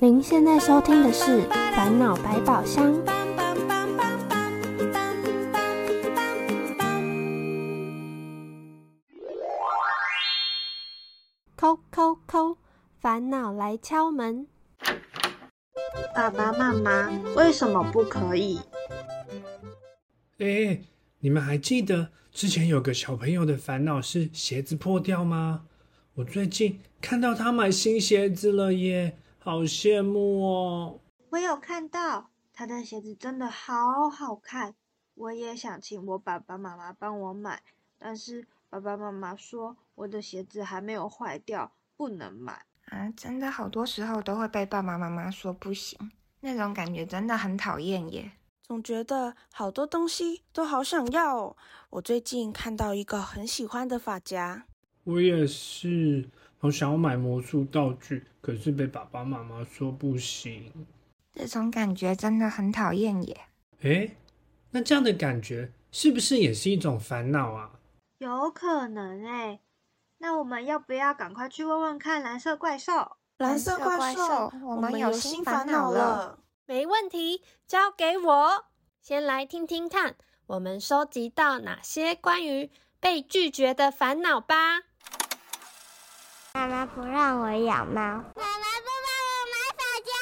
您现在收听的是《烦恼百宝箱》。扣扣扣，烦恼来敲门。爸爸妈妈，为什么不可以？哎，你们还记得之前有个小朋友的烦恼是鞋子破掉吗？我最近看到他买新鞋子了耶，好羡慕哦！我有看到他的鞋子真的好好看，我也想请我爸爸妈妈帮我买，但是爸爸妈妈说我的鞋子还没有坏掉，不能买啊！真的好多时候都会被爸爸妈妈说不行，那种感觉真的很讨厌耶。总觉得好多东西都好想要哦。我最近看到一个很喜欢的发夹，我也是，好想要买魔术道具，可是被爸爸妈妈说不行。这种感觉真的很讨厌耶。哎，那这样的感觉是不是也是一种烦恼啊？有可能哎，那我们要不要赶快去问问看蓝色怪兽？蓝色怪兽，我们有新烦恼了。没问题，交给我。先来听听看，我们收集到哪些关于被拒绝的烦恼吧。妈妈不让我养猫，妈妈不帮我买发夹，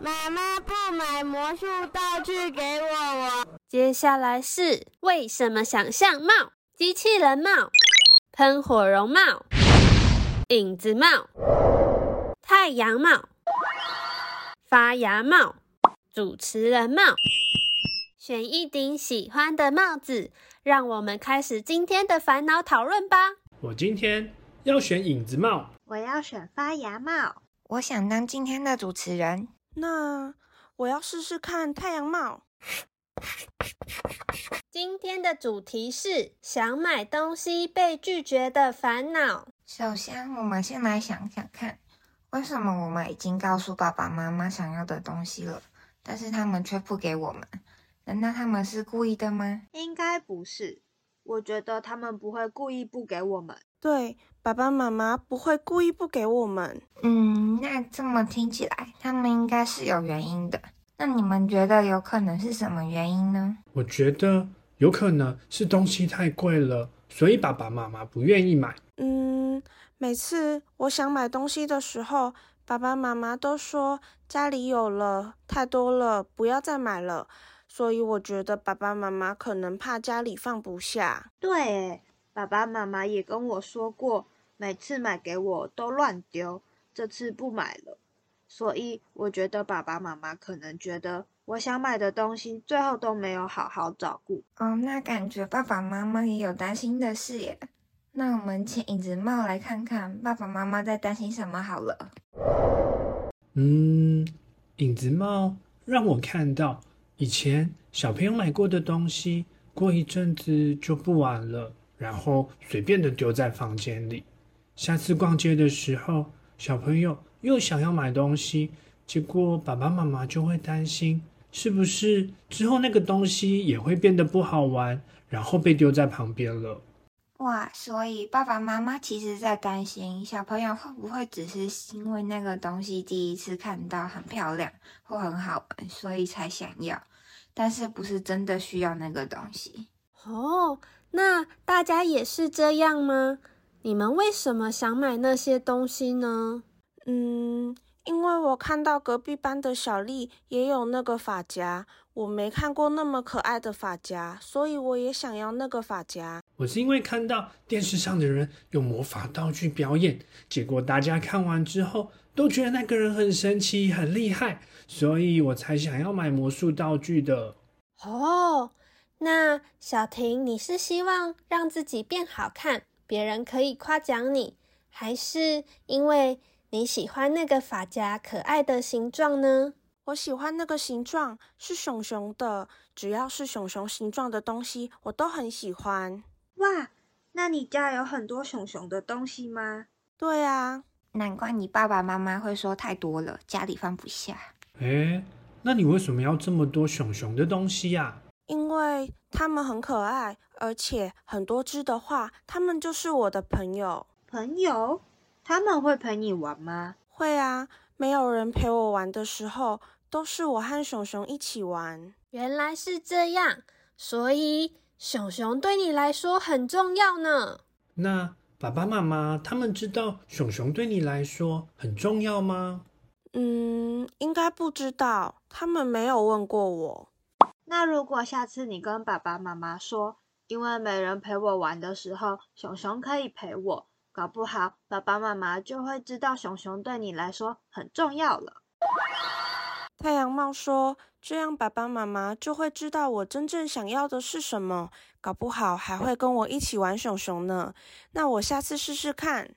妈妈不买魔术道具给我。我。接下来是为什么想象帽、机器人帽、喷火绒帽、影子帽、太阳帽、发芽帽。主持人帽，选一顶喜欢的帽子，让我们开始今天的烦恼讨论吧。我今天要选影子帽，我要选发芽帽，我想当今天的主持人。那我要试试看太阳帽。今天的主题是想买东西被拒绝的烦恼。首先，我们先来想想看，为什么我们已经告诉爸爸妈妈想要的东西了？但是他们却不给我们，难道他们是故意的吗？应该不是，我觉得他们不会故意不给我们。对，爸爸妈妈不会故意不给我们。嗯，那这么听起来，他们应该是有原因的。那你们觉得有可能是什么原因呢？我觉得有可能是东西太贵了，所以爸爸妈妈不愿意买。嗯，每次我想买东西的时候。爸爸妈妈都说家里有了太多了，不要再买了。所以我觉得爸爸妈妈可能怕家里放不下。对，爸爸妈妈也跟我说过，每次买给我都乱丢，这次不买了。所以我觉得爸爸妈妈可能觉得我想买的东西最后都没有好好照顾。哦，那感觉爸爸妈妈也有担心的事耶。那我们请影子帽来看看爸爸妈妈在担心什么好了。嗯，影子帽让我看到以前小朋友买过的东西，过一阵子就不玩了，然后随便的丢在房间里。下次逛街的时候，小朋友又想要买东西，结果爸爸妈妈就会担心，是不是之后那个东西也会变得不好玩，然后被丢在旁边了。哇，所以爸爸妈妈其实在担心小朋友会不会只是因为那个东西第一次看到很漂亮或很好玩，所以才想要，但是不是真的需要那个东西。哦，那大家也是这样吗？你们为什么想买那些东西呢？嗯，因为我看到隔壁班的小丽也有那个发夹。我没看过那么可爱的发夹，所以我也想要那个发夹。我是因为看到电视上的人用魔法道具表演，结果大家看完之后都觉得那个人很神奇、很厉害，所以我才想要买魔术道具的。哦，那小婷，你是希望让自己变好看，别人可以夸奖你，还是因为你喜欢那个发夹可爱的形状呢？我喜欢那个形状，是熊熊的。只要是熊熊形状的东西，我都很喜欢。哇，那你家有很多熊熊的东西吗？对啊，难怪你爸爸妈妈会说太多了，家里放不下。哎，那你为什么要这么多熊熊的东西呀？因为它们很可爱，而且很多只的话，它们就是我的朋友。朋友？他们会陪你玩吗？会啊。没有人陪我玩的时候，都是我和熊熊一起玩。原来是这样，所以熊熊对你来说很重要呢。那爸爸妈妈他们知道熊熊对你来说很重要吗？嗯，应该不知道，他们没有问过我。那如果下次你跟爸爸妈妈说，因为没人陪我玩的时候，熊熊可以陪我，搞不好爸爸妈妈就会知道熊熊对你来说很重要了。太阳帽说：“这样爸爸妈妈就会知道我真正想要的是什么，搞不好还会跟我一起玩熊熊呢。那我下次试试看。”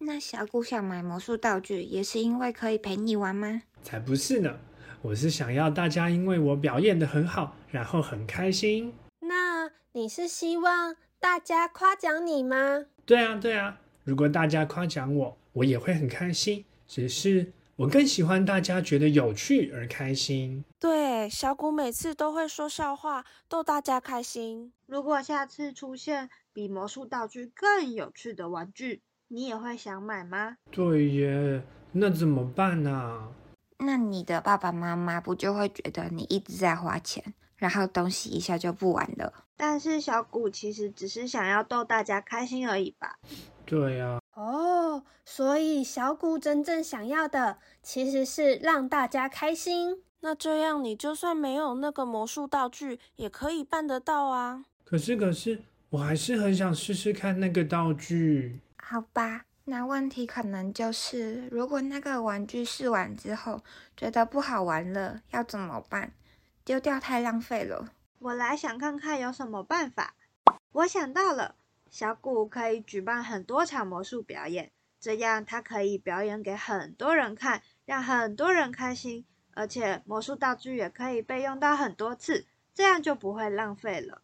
那小谷想买魔术道具，也是因为可以陪你玩吗？才不是呢！我是想要大家因为我表演的很好，然后很开心。那你是希望大家夸奖你吗？对啊，对啊。如果大家夸奖我，我也会很开心。只是我更喜欢大家觉得有趣而开心。对，小谷每次都会说笑话，逗大家开心。如果下次出现比魔术道具更有趣的玩具，你也会想买吗？对耶，那怎么办呢？那你的爸爸妈妈不就会觉得你一直在花钱，然后东西一下就不玩了？但是小谷其实只是想要逗大家开心而已吧？对呀。哦，所以小谷真正想要的其实是让大家开心。那这样你就算没有那个魔术道具，也可以办得到啊。可是，可是，我还是很想试试看那个道具。好吧。那问题可能就是，如果那个玩具试完之后觉得不好玩了，要怎么办？丢掉太浪费了。我来想看看有什么办法。我想到了，小谷可以举办很多场魔术表演，这样他可以表演给很多人看，让很多人开心，而且魔术道具也可以被用到很多次，这样就不会浪费了。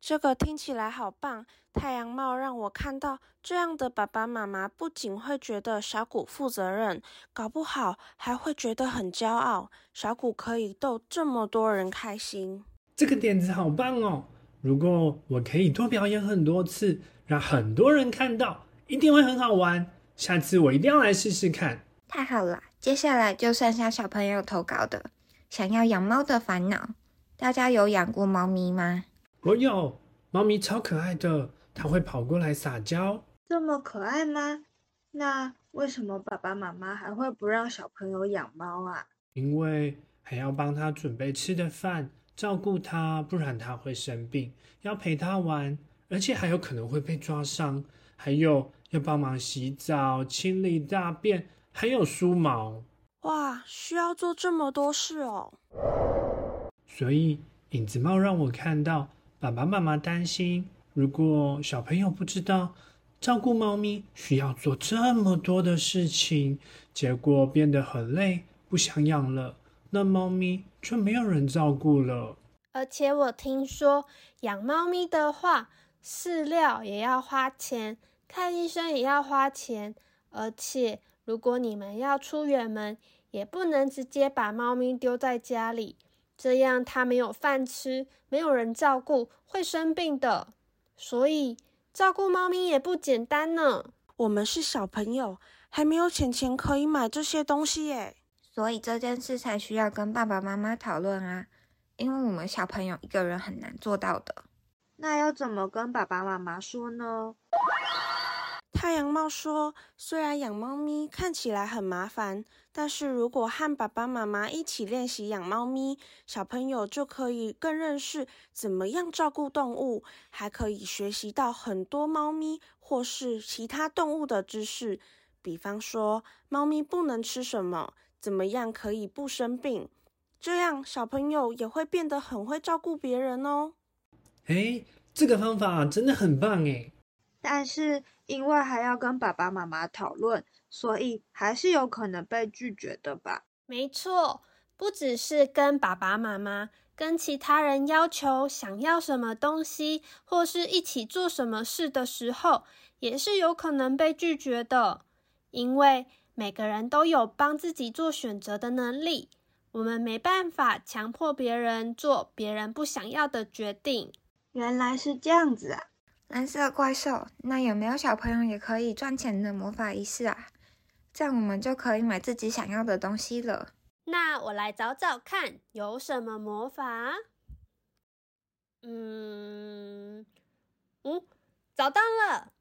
这个听起来好棒！太阳帽让我看到这样的爸爸妈妈，不仅会觉得小谷负责任，搞不好还会觉得很骄傲。小谷可以逗这么多人开心，这个点子好棒哦！如果我可以多表演很多次，让很多人看到，一定会很好玩。下次我一定要来试试看。太好了，接下来就剩下小朋友投稿的想要养猫的烦恼。大家有养过猫咪吗？我有，猫咪超可爱的，它会跑过来撒娇。这么可爱吗？那为什么爸爸妈妈还会不让小朋友养猫啊？因为还要帮它准备吃的饭，照顾它，不然它会生病。要陪它玩，而且还有可能会被抓伤。还有要帮忙洗澡、清理大便，还有梳毛。哇，需要做这么多事哦！所以影子猫让我看到。爸爸妈妈担心，如果小朋友不知道照顾猫咪需要做这么多的事情，结果变得很累，不想养了，那猫咪却没有人照顾了。而且我听说养猫咪的话，饲料也要花钱，看医生也要花钱，而且如果你们要出远门，也不能直接把猫咪丢在家里。这样它没有饭吃，没有人照顾，会生病的。所以照顾猫咪也不简单呢。我们是小朋友，还没有钱钱可以买这些东西耶。所以这件事才需要跟爸爸妈妈讨论啊，因为我们小朋友一个人很难做到的。那要怎么跟爸爸妈妈说呢？太阳猫说：“虽然养猫咪看起来很麻烦，但是如果和爸爸妈妈一起练习养猫咪，小朋友就可以更认识怎么样照顾动物，还可以学习到很多猫咪或是其他动物的知识。比方说，猫咪不能吃什么，怎么样可以不生病，这样小朋友也会变得很会照顾别人哦。”哎，这个方法真的很棒哎！但是因为还要跟爸爸妈妈讨论，所以还是有可能被拒绝的吧？没错，不只是跟爸爸妈妈，跟其他人要求想要什么东西，或是一起做什么事的时候，也是有可能被拒绝的。因为每个人都有帮自己做选择的能力，我们没办法强迫别人做别人不想要的决定。原来是这样子啊！蓝色怪兽，那有没有小朋友也可以赚钱的魔法仪式啊？这样我们就可以买自己想要的东西了。那我来找找看有什么魔法。嗯，嗯，找到了，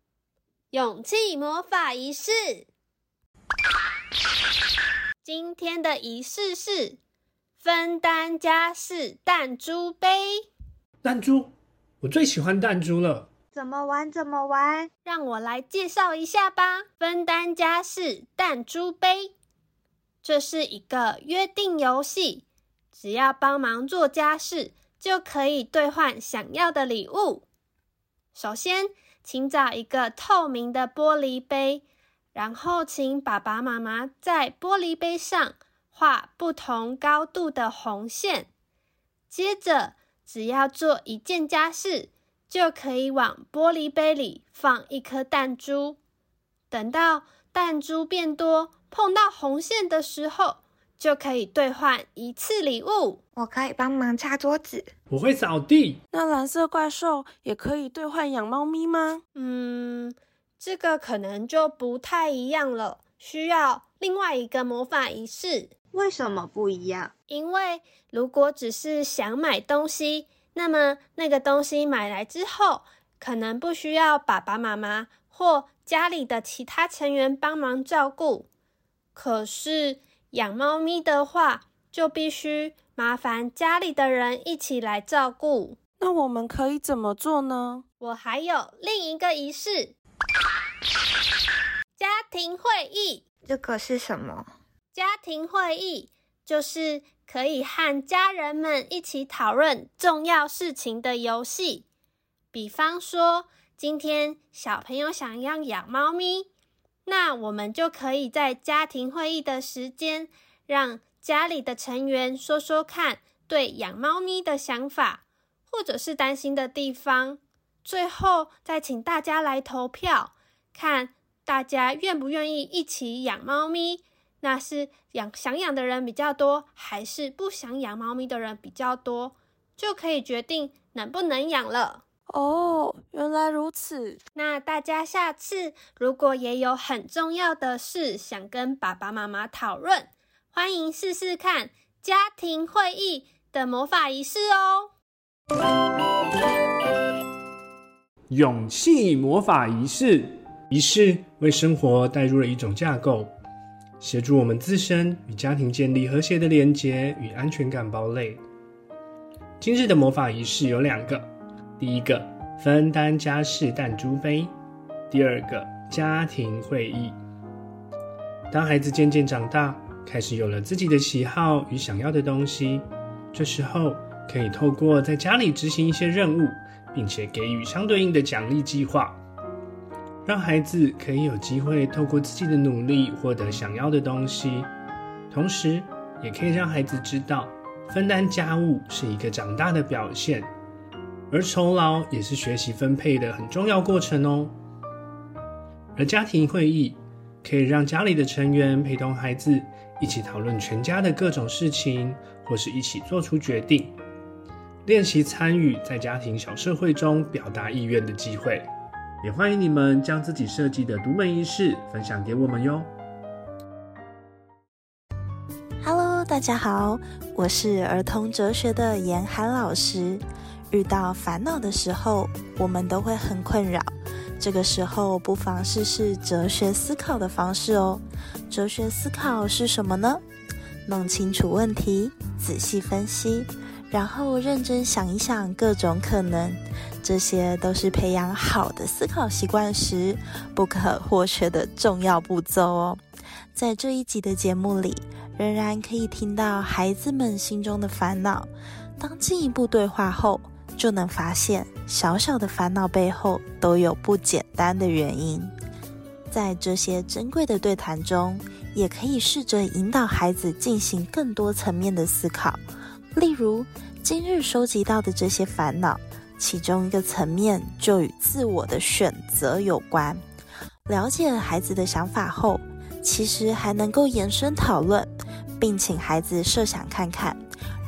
勇气魔法仪式。今天的仪式是分担家事弹珠杯。弹珠，我最喜欢弹珠了。怎么玩？怎么玩？让我来介绍一下吧。分担家事弹珠杯，这是一个约定游戏，只要帮忙做家事，就可以兑换想要的礼物。首先，请找一个透明的玻璃杯，然后请爸爸妈妈在玻璃杯上画不同高度的红线。接着，只要做一件家事，就可以往玻璃杯里放一颗弹珠。等到弹珠变多，碰到红线的时候，就可以兑换一次礼物。我可以帮忙擦桌子。我会扫地。那蓝色怪兽也可以兑换养猫咪吗？嗯，这个可能就不太一样了，需要另外一个魔法仪式。为什么不一样？因为如果只是想买东西，那么那个东西买来之后，可能不需要爸爸妈妈或家里的其他成员帮忙照顾。可是养猫咪的话，就必须麻烦家里的人一起来照顾。那我们可以怎么做呢？我还有另一个仪式：家庭会议。这个是什么？家庭会议就是可以和家人们一起讨论重要事情的游戏。比方说，今天小朋友想要养猫咪，那我们就可以在家庭会议的时间，让家里的成员说说看对养猫咪的想法，或者是担心的地方。最后再请大家来投票，看大家愿不愿意一起养猫咪。那是养想养的人比较多，还是不想养猫咪的人比较多，就可以决定能不能养了。哦，原来如此。那大家下次如果也有很重要的事想跟爸爸妈妈讨论，欢迎试试看家庭会议的魔法仪式哦。勇气魔法仪式，仪式为生活带入了一种架构，协助我们自身与家庭建立和谐的连结与安全感堡垒。今日的魔法仪式有两个，第一个分担家事弹珠杯，第二个家庭会议。当孩子渐渐长大，开始有了自己的喜好与想要的东西，这时候可以透过在家里执行一些任务。并且给予相对应的奖励计划，让孩子可以有机会透过自己的努力获得想要的东西，同时也可以让孩子知道分担家务是一个长大的表现，而酬劳也是学习分配的很重要过程哦。而家庭会议可以让家里的成员陪同孩子一起讨论全家的各种事情，或是一起做出决定。练习参与在家庭小社会中表达意愿的机会，也欢迎你们将自己设计的独门仪式分享给我们哟。Hello，大家好，我是儿童哲学的严涵老师。遇到烦恼的时候，我们都会很困扰，这个时候不妨试试哲学思考的方式哦。哲学思考是什么呢？弄清楚问题，仔细分析。然后认真想一想各种可能，这些都是培养好的思考习惯时不可或缺的重要步骤哦。在这一集的节目里，仍然可以听到孩子们心中的烦恼。当进一步对话后，就能发现小小的烦恼背后都有不简单的原因。在这些珍贵的对谈中，也可以试着引导孩子进行更多层面的思考。例如，今日收集到的这些烦恼，其中一个层面就与自我的选择有关。了解孩子的想法后，其实还能够延伸讨论，并请孩子设想看看：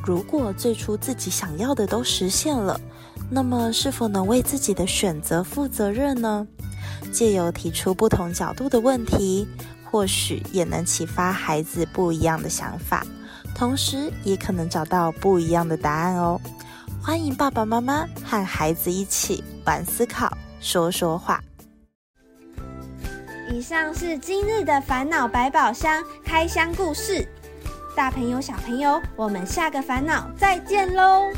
如果最初自己想要的都实现了，那么是否能为自己的选择负责任呢？借由提出不同角度的问题，或许也能启发孩子不一样的想法，同时也可能找到不一样的答案哦。欢迎爸爸妈妈和孩子一起玩思考，说说话。以上是今日的烦恼百宝箱开箱故事，大朋友小朋友，我们下个烦恼再见喽！